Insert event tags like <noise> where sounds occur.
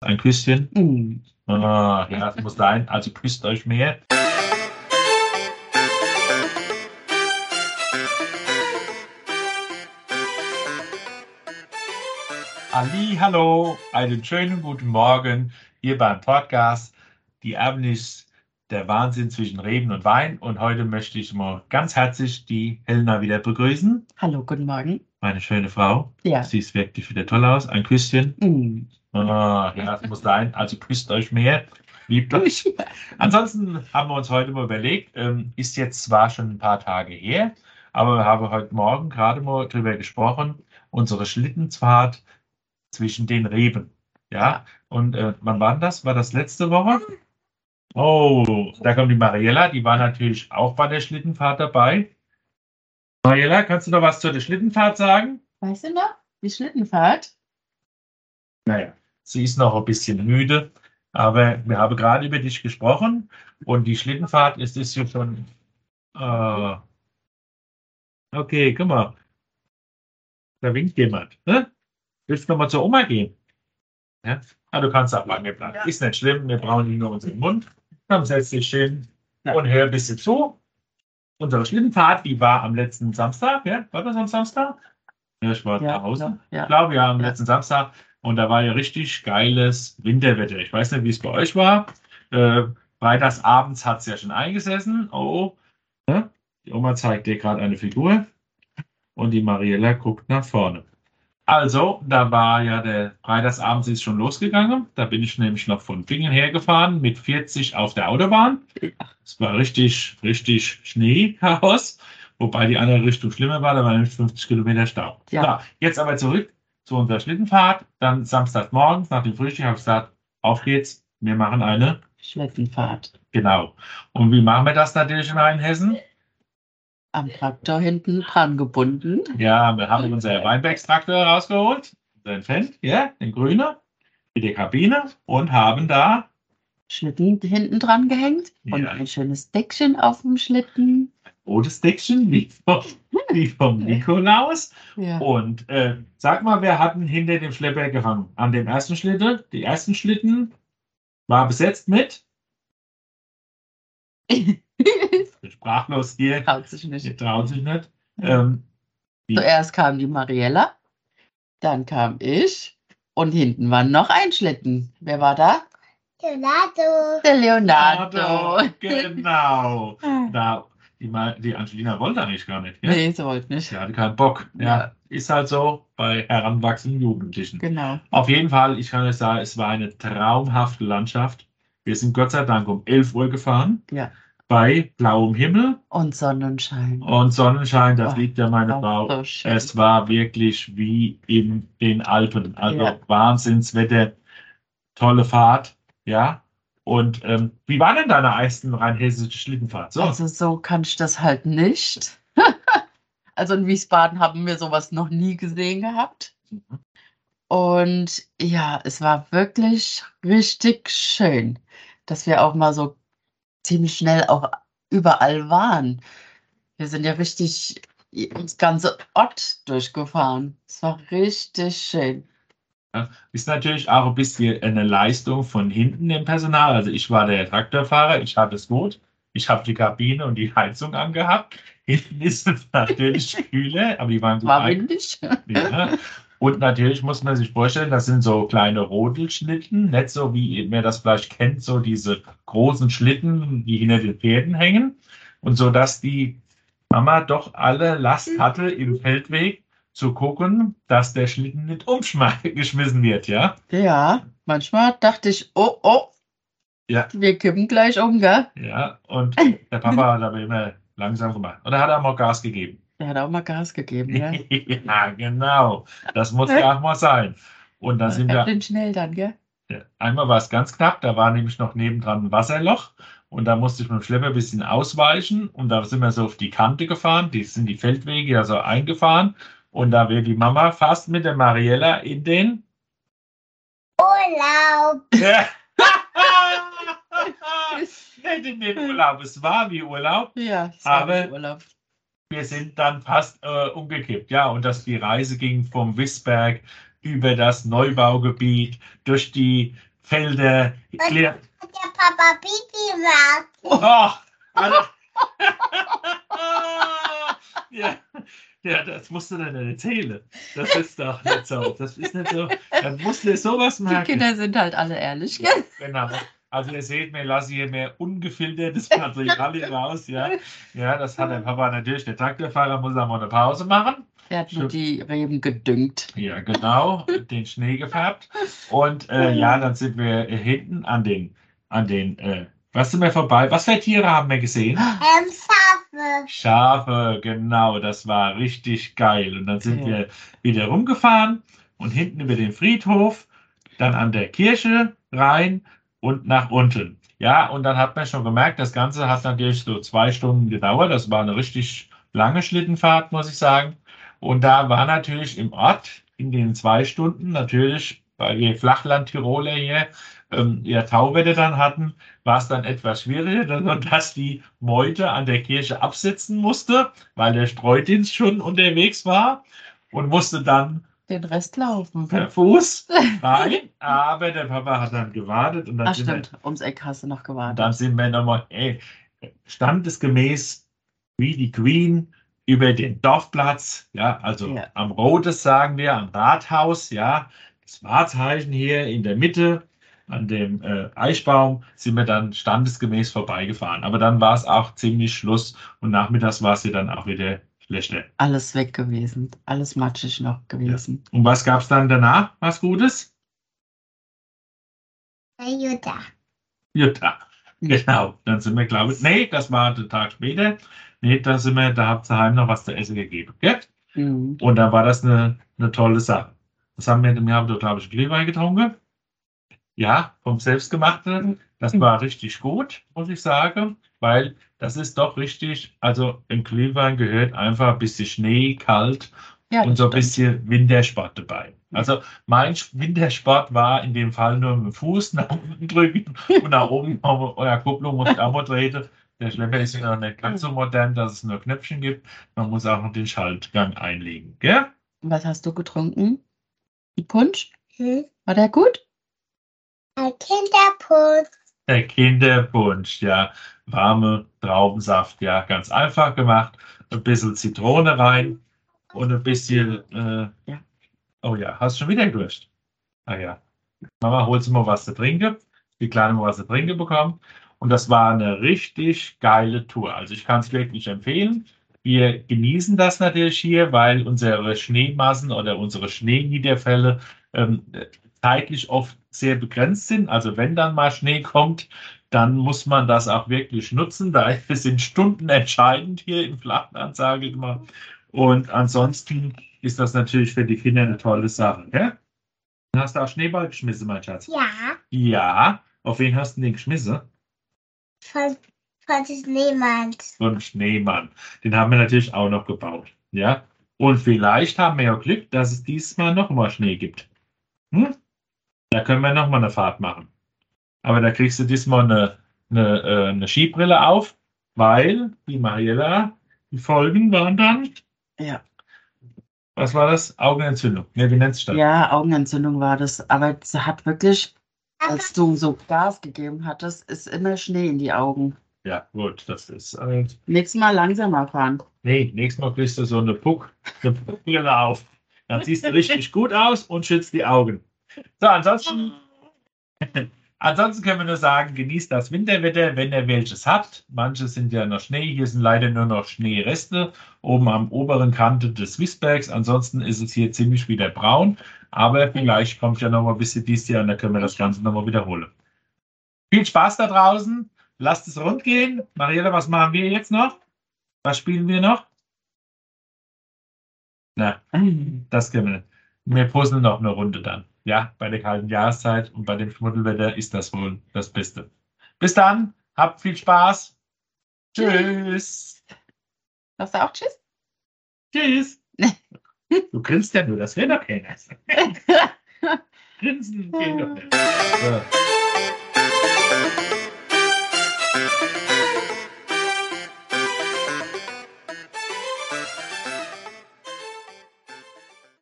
Ein Küsschen. Mm. Ah, ja, das muss sein. Also küsst euch mehr. Ali, hallo, einen schönen guten Morgen hier beim Podcast. Die Erbennis, der Wahnsinn zwischen Reben und Wein. Und heute möchte ich mal ganz herzlich die Helena wieder begrüßen. Hallo, guten Morgen. Meine schöne Frau. Ja. Sie sieht wirklich wieder toll aus. Ein Küsschen. Mm. Ah, ja, das muss sein. Also küsst euch mehr. Liebt <laughs> euch. Ansonsten haben wir uns heute mal überlegt, ähm, ist jetzt zwar schon ein paar Tage her, aber wir haben heute Morgen gerade mal drüber gesprochen, unsere Schlittenfahrt zwischen den Reben. Ja, Ja. und äh, wann war das? War das letzte Woche? Oh, da kommt die Mariella, die war natürlich auch bei der Schlittenfahrt dabei. Mariella, kannst du noch was zur der Schlittenfahrt sagen? Weißt du noch? Die Schlittenfahrt? Naja, sie ist noch ein bisschen müde, aber wir haben gerade über dich gesprochen und die Schlittenfahrt ist, ist ja schon. Äh, okay, guck mal. Da winkt jemand. Ne? Willst du noch mal zur Oma gehen? Ja? Ah, du kannst auch bei mir bleiben. Ja. Ist nicht schlimm, wir brauchen nur unseren Mund. Dann setz dich hin Ja. und hör ein bisschen zu. Unsere Schlittenfahrt, die war am letzten Samstag. Ja? War das am Samstag? Ja, ich war Ja, zu Hause. ja, ja. Ich glaube, ja, am Ja. letzten Samstag. Und da war ja richtig geiles Winterwetter. Ich weiß nicht, wie es bei euch war. Äh, freitags abends hat es ja schon eingesessen. Oh, ne? die Oma zeigt dir gerade eine Figur und die Mariella guckt nach vorne. Also, da war ja der Freitagsabend ist schon losgegangen. Da bin ich nämlich noch von Bingen hergefahren mit 40 auf der Autobahn. Es war richtig, richtig Schneechaos. Wobei die andere Richtung schlimmer war, da waren nämlich 50 Kilometer Stau. Ja. So, jetzt aber zurück zu unserer Schlittenfahrt. Dann Samstagmorgens nach dem Frühstück habe ich gesagt, auf geht's, wir machen eine. Schlittenfahrt. Genau. Und wie machen wir das natürlich in Rheinhessen? Am Traktor hinten dran gebunden. Ja, wir haben unser Weinbergstraktor rausgeholt, unseren Fendt, ja, den grünen, mit der Kabine und haben da Schlitten hinten dran gehängt und Ja. ein schönes Deckchen auf dem Schlitten. rotes Deckchen, wie vom, wie vom Nikolaus. Ja. Und äh, sag mal, wer hat denn hinter dem Schlepper gehangen? An dem ersten Schlitten? Die ersten Schlitten war besetzt mit, <laughs> ich <laughs> bin sprachlos hier, Traut sich ihr nicht. traut sich nicht. Ähm, Zuerst kam die Mariella, dann kam ich und hinten war noch ein Schlitten. Wer war da? Leonardo. Der Leonardo. genau. <laughs> Da, die, die Angelina wollte eigentlich gar nicht. Ja? Nee, sie wollte nicht. Sie hatte keinen Bock. Ja. Ja. Ist halt so bei heranwachsenden Jugendlichen. Genau. Auf jeden Fall, ich kann euch sagen, es war eine traumhafte Landschaft. Wir sind Gott sei Dank um 11 Uhr gefahren. Ja. Bei blauem Himmel Und Sonnenschein. und Sonnenschein, da Oh, fliegt ja meine Frau. so. Es war wirklich wie in den Alpen. Also Ja. Wahnsinnswetter, tolle Fahrt, ja. Und ähm, wie war denn deine ersten rheinhessische Schlittenfahrt? So, Also so kann ich das halt nicht. <laughs> also in Wiesbaden haben wir sowas noch nie gesehen gehabt. Und ja, es war wirklich richtig schön, dass wir auch mal so ziemlich schnell auch überall waren. Wir sind ja richtig das ganze Ort durchgefahren. Es war richtig schön. ist natürlich auch ein bisschen eine Leistung von hinten im Personal. Also ich war der Traktorfahrer, ich hatte es gut. Ich habe die Kabine und die Heizung angehabt. <laughs> Hinten ist es natürlich kühler, aber die waren gut War windig. Ja. Und natürlich muss man sich vorstellen, das sind so kleine Rodelschlitten, nicht so wie man das vielleicht kennt, so diese großen Schlitten, die hinter den Pferden hängen. Und so dass die Mama doch alle Last hatte im Feldweg zu gucken, dass der Schlitten nicht umgeschmissen <laughs> wird, ja? Ja, manchmal dachte ich, oh, oh, Ja. wir kippen gleich um, gell? Ja, und der Papa hat aber immer langsam gemacht. Und er hat auch mal Gas gegeben. Der hat auch mal Gas gegeben, ja. <laughs> ja, genau. Das muss ja auch mal sein. Und dann sind wir schnell dann, gell? Ja, Einmal war es ganz knapp, da war nämlich noch nebendran ein Wasserloch und da musste ich mit dem Schlepper ein bisschen ausweichen und da sind wir so auf die Kante gefahren, die sind die Feldwege ja so eingefahren und da wäre die Mama fast mit der Mariella in den... Urlaub. <laughs> Ja. <laughs> Nicht in den Urlaub, es war wie Urlaub. Ja, es Aber- war Urlaub. Wir sind dann fast äh, umgekippt, ja, und dass die Reise ging vom Wissberg über das Neubaugebiet, durch die Felder. Hat der Papa Pipi gemacht? Oh, also, ja, ja, das musst du dann erzählen. Das ist doch nicht so. Das ist nicht so. Dann musst du sowas Die merken. Kinder sind halt alle ehrlich, gell? Genau. Also ihr seht, wir lassen hier mehr ungefiltertes <laughs> Material raus. Ja, ja das hat der Papa natürlich. Der Traktorfahrer muss auch mal eine Pause machen. Er hat nur die Reben gedüngt. Ja, genau, den Schnee gefärbt. Und äh, ja, dann sind wir hinten an den, an den, äh, was sind wir vorbei? Was für Tiere haben wir gesehen? Ähm, Schafe. Schafe, genau, das war richtig geil. Und dann sind Ja. wir wieder rumgefahren und hinten über den Friedhof, dann an der Kirche rein und nach unten. Ja, und dann hat man schon gemerkt, das Ganze hat natürlich so zwei Stunden gedauert. Das war eine richtig lange Schlittenfahrt, muss ich sagen. Und da war natürlich im Ort in den zwei Stunden natürlich, weil wir Flachland-Tiroler hier ähm, ja Tauwetter dann hatten, war es dann etwas schwieriger, <laughs> dass die Meute an der Kirche absitzen musste, weil der Streudienst schon unterwegs war und musste dann Den Rest laufen. per Fuß rein. Aber der Papa hat dann gewartet und dann, Ach sind, wir, stimmt, ums Eck hast du noch gewartet. dann sind wir nochmal, ey, standesgemäß wie die Queen über den Dorfplatz, ja, also Ja. am Rotes sagen wir, am Rathaus, ja, das Wahrzeichen hier in der Mitte, an dem äh, Eichbaum, sind wir dann standesgemäß vorbeigefahren. Aber dann war es auch ziemlich Schluss und nachmittags war es ja dann auch wieder schlechter. Alles weg gewesen. Alles matschig noch gewesen. Und was gab es dann danach? Was Gutes? Jutta. Jutta. Genau. Dann sind wir, glaube ich, nee, das war der Tag später. Nee, da sind wir, da habt ihr heim noch was zu essen gegeben. Gell? Mhm. Und dann war das eine, eine tolle Sache. Das haben wir, wir haben dort, glaube ich, Glühwein getrunken. Ja, vom Selbstgemachten. Das war richtig gut, muss ich sagen, weil das ist doch richtig, also im Glühwein gehört einfach ein bisschen Schnee, kalt Ja, und so ein stimmt. bisschen Wintersport dabei. Also mein Wintersport war in dem Fall nur mit dem Fuß <laughs> nach unten drücken und nach oben <laughs> euer Kupplung muss ich auch mal treten. Der Schlepper ist ja noch nicht ganz so modern, dass es nur Knöpfchen gibt. Man muss auch noch den Schaltgang einlegen. Gell? Was hast du getrunken? Ein Punsch? Hm? War der gut? Ein Kinderpunsch. Der Kinderpunsch, ja. Warme Traubensaft, ja. Ganz einfach gemacht. Ein bisschen Zitrone rein und ein bisschen. Äh, Ja. Oh ja, hast schon wieder Durst? Ah ja. Mama, holst du mal was zu trinken? Die Kleine mal was zu trinken bekommen. Und das war eine richtig geile Tour. Also ich kann es wirklich empfehlen. Wir genießen das natürlich hier, weil unsere Schneemassen oder unsere Schneeniederfälle ähm, zeitlich oft sehr begrenzt sind. Also wenn dann mal Schnee kommt, dann muss man das auch wirklich nutzen. Da <laughs> sind Stunden entscheidend hier im Flachland, sage ich mal. Und ansonsten ist das natürlich für die Kinder eine tolle Sache. Gell? Hast du auch Schneeball geschmissen, mein Schatz? Ja, Ja. Auf wen hast du den geschmissen? von, von. So einen Schneemann. Den haben wir natürlich auch noch gebaut. Ja. Und vielleicht haben wir ja Glück, dass es diesmal noch mal Schnee gibt. Hm? Da können wir noch mal eine Fahrt machen. Aber da kriegst du diesmal eine, eine, äh, eine Skibrille auf, weil die Mariella, die Folgen waren dann, Ja. was war das? Augenentzündung. Ne, wie nennt es das? Ja, Augenentzündung war das. Aber es hat wirklich, als du so Gas gegeben hattest, ist immer Schnee in die Augen. Ja, gut, das ist halt. Nächstes Mal langsamer fahren. Nee, nächstes Mal kriegst du so eine Puck, eine Puckbrille auf. Dann siehst du richtig gut aus und schützt die Augen. <laughs> So, ansonsten, <laughs> ansonsten können wir nur sagen, genießt das Winterwetter, wenn ihr welches habt. Manche sind ja noch Schnee, hier sind leider nur noch Schneereste oben am oberen Kante des Wissbergs. Ansonsten ist es hier ziemlich wieder braun, aber vielleicht kommt ja noch mal ein bisschen dies Jahr und dann können wir das Ganze noch mal wiederholen. Viel Spaß da draußen, lasst es rund gehen. Mariella, was machen wir jetzt noch? Was spielen wir noch? Na, das können wir. Wir puzzeln noch eine Runde dann. Ja, bei der kalten Jahreszeit und bei dem Schmuddelwetter ist das wohl das Beste. Bis dann, habt viel Spaß. Tschüss. Sagst du auch Tschüss? Tschüss. <laughs> Du grinst ja nur, das will doch keiner. <laughs> Grinsen geht doch nicht. So.